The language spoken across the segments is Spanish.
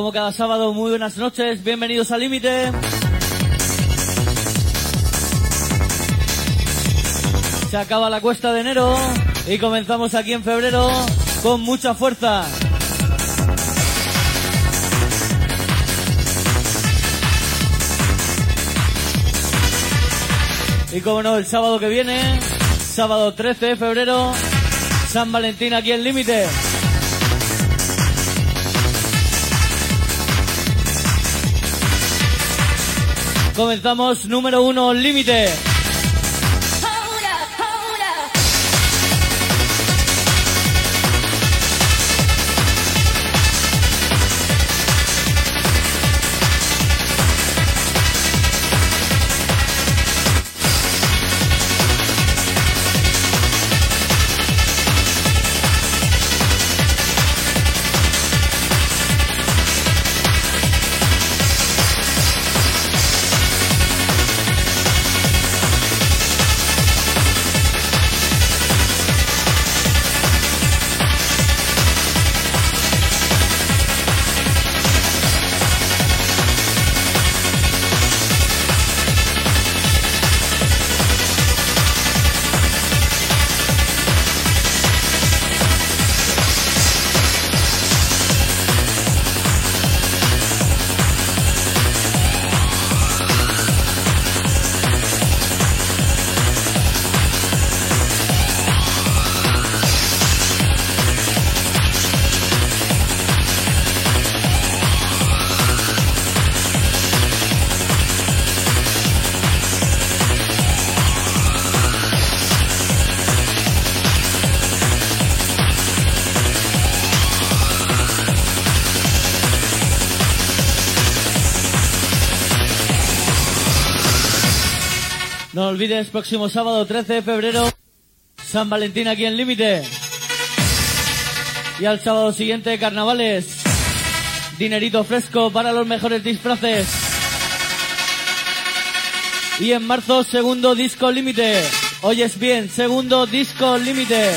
Como cada sábado, muy buenas noches, bienvenidos al límite. Se acaba la cuesta de enero y comenzamos aquí en febrero con mucha fuerza. Y como no, el sábado que viene, sábado 13 de febrero, San Valentín aquí en Límite. Comenzamos número uno, Límite. Olvides, próximo sábado 13 de febrero, San Valentín aquí en Límite. Y al sábado siguiente, carnavales. Dinerito fresco para los mejores disfraces. Y en marzo, segundo disco límite. Oyes bien, segundo disco límite.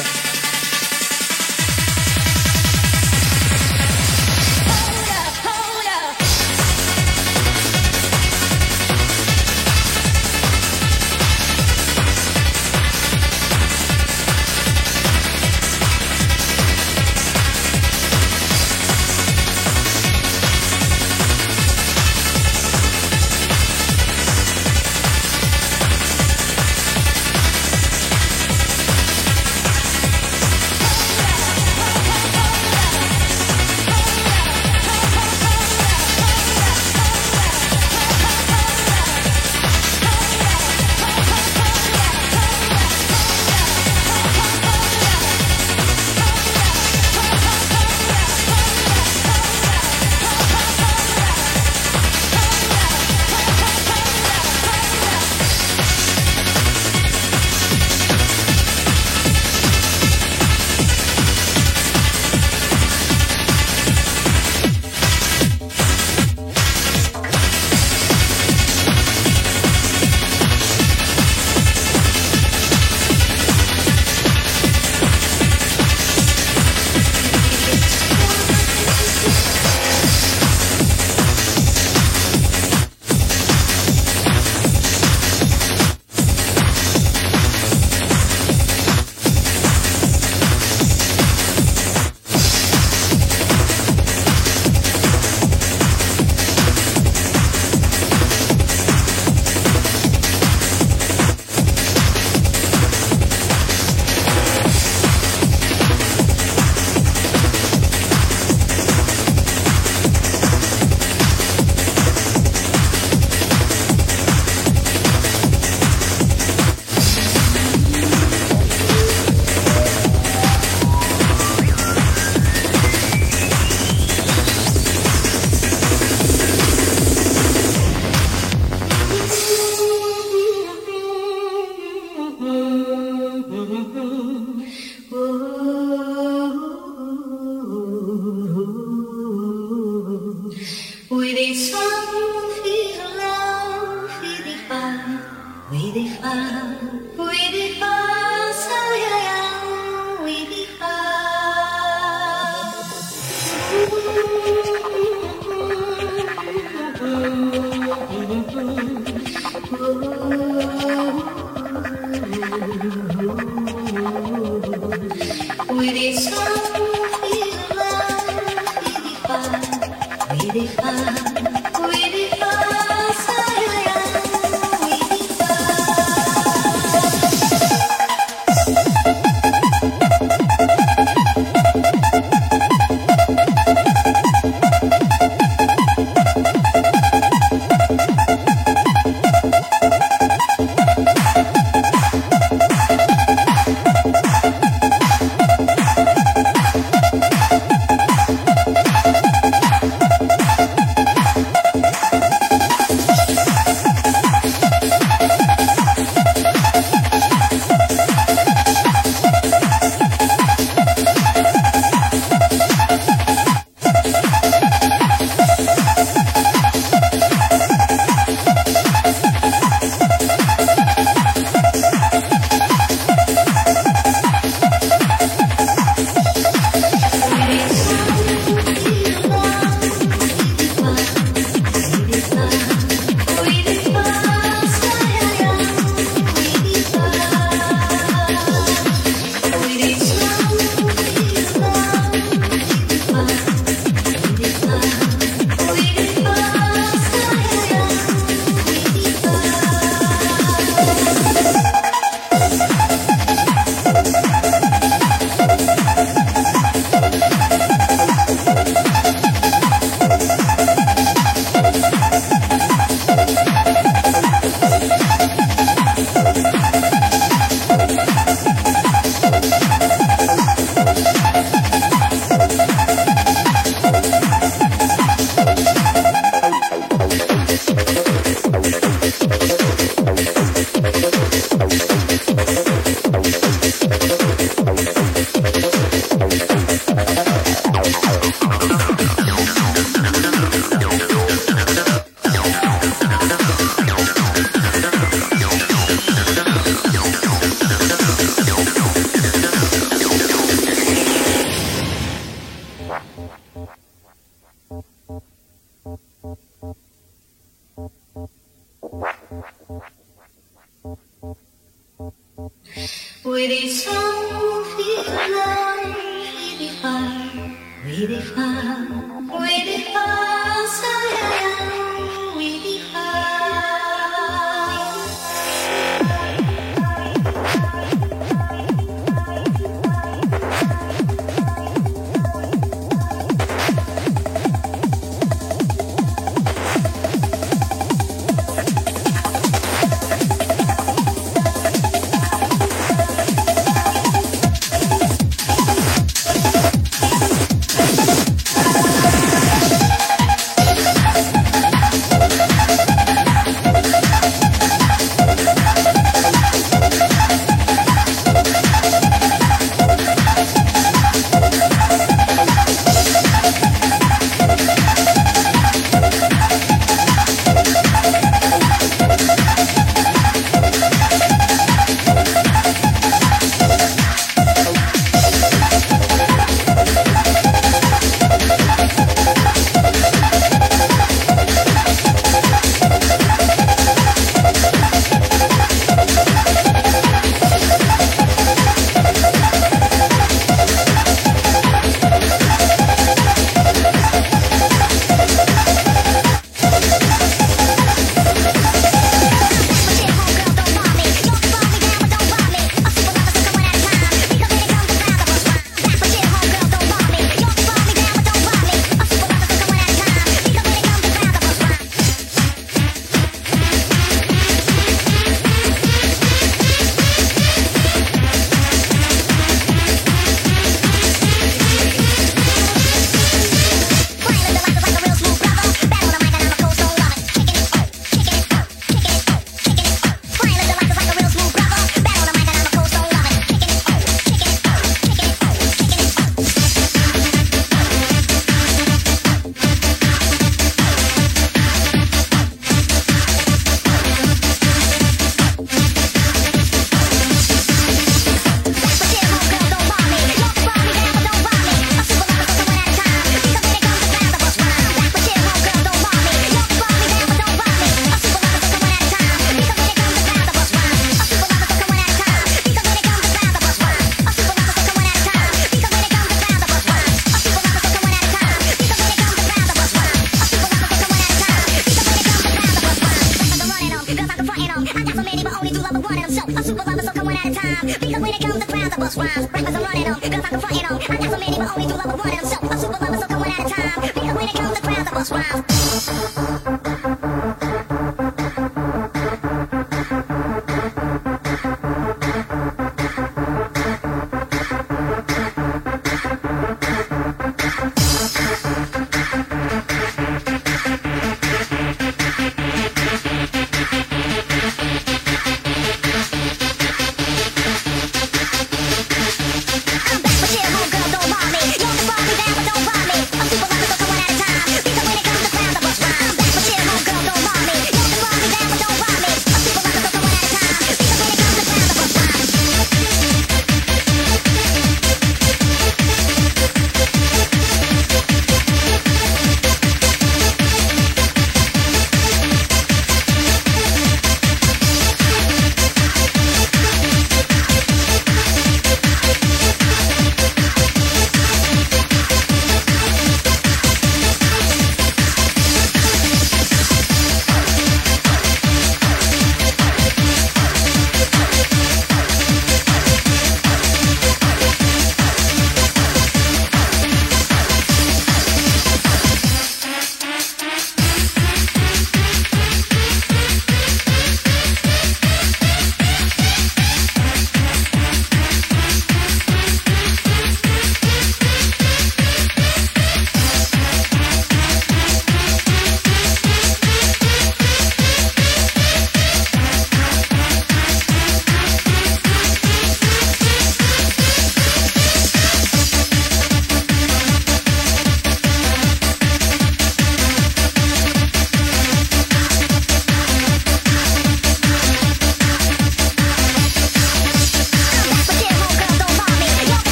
I bust rhymes. Rappers, I'm running them. Girls, I'm confronting. I got so many, but only do love two lovers wanted them. So, a super lover, so come one at a time. Because when it comes to crowds, I bust rhymes.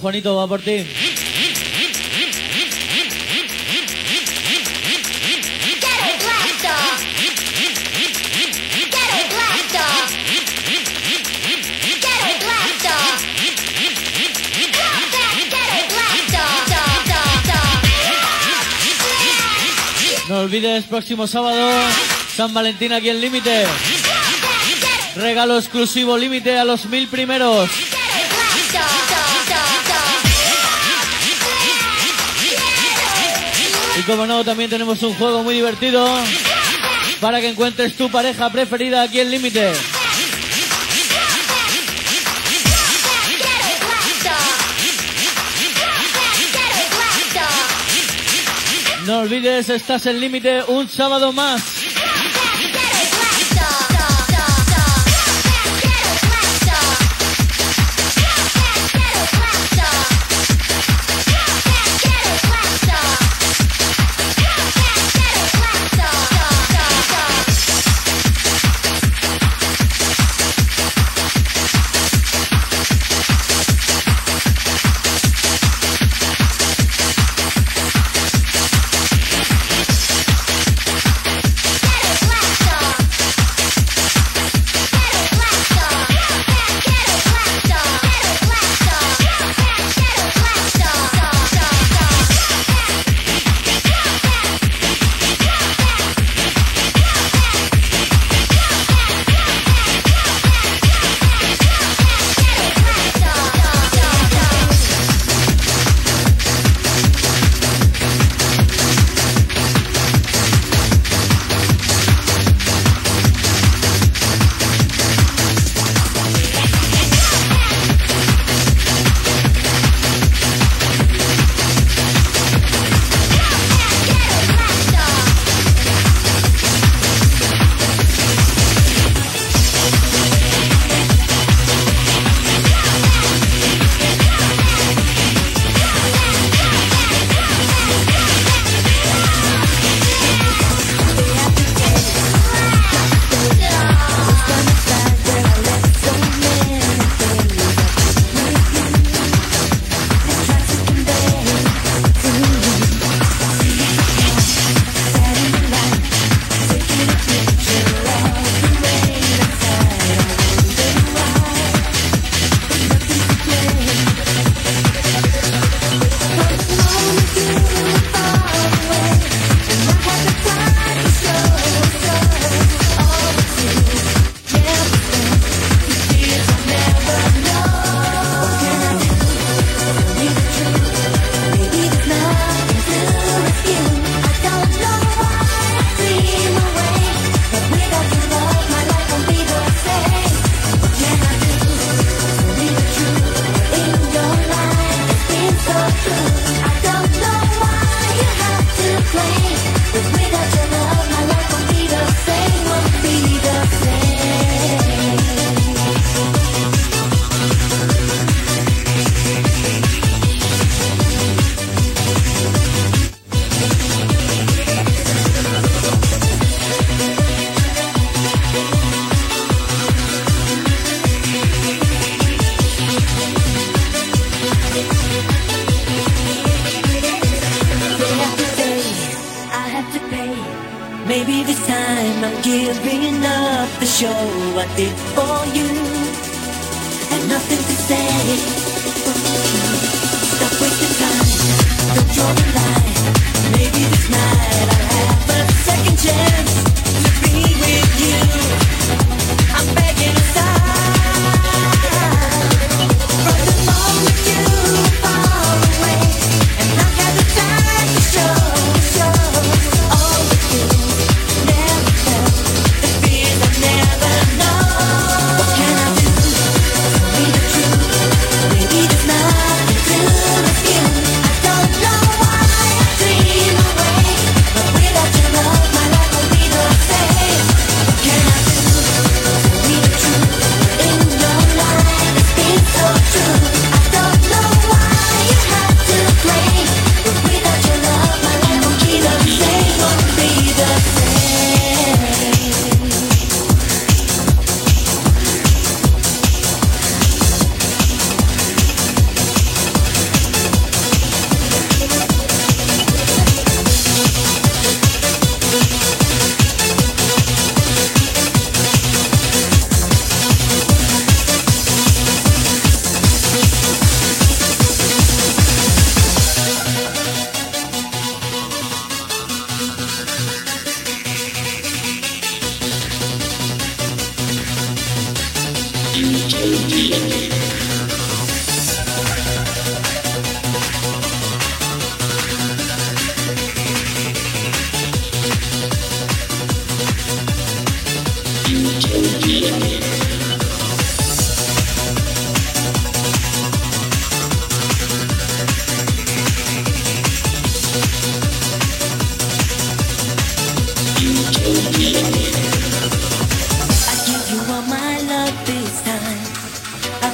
Juanito, va por ti. No olvides, próximo sábado, San Valentín aquí en Límite. Regalo exclusivo límite a los mil primeros. Y como no, también tenemos un juego muy divertido para que encuentres tu pareja preferida aquí en Límite. No olvides, estás en Límite un sábado más.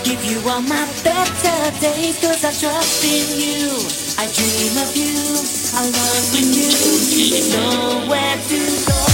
give you all my better days Cause I trust in you. I dream of you. I love when you. Nowhere to go.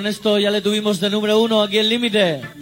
Con esto ya le tuvimos de número uno aquí en Límite.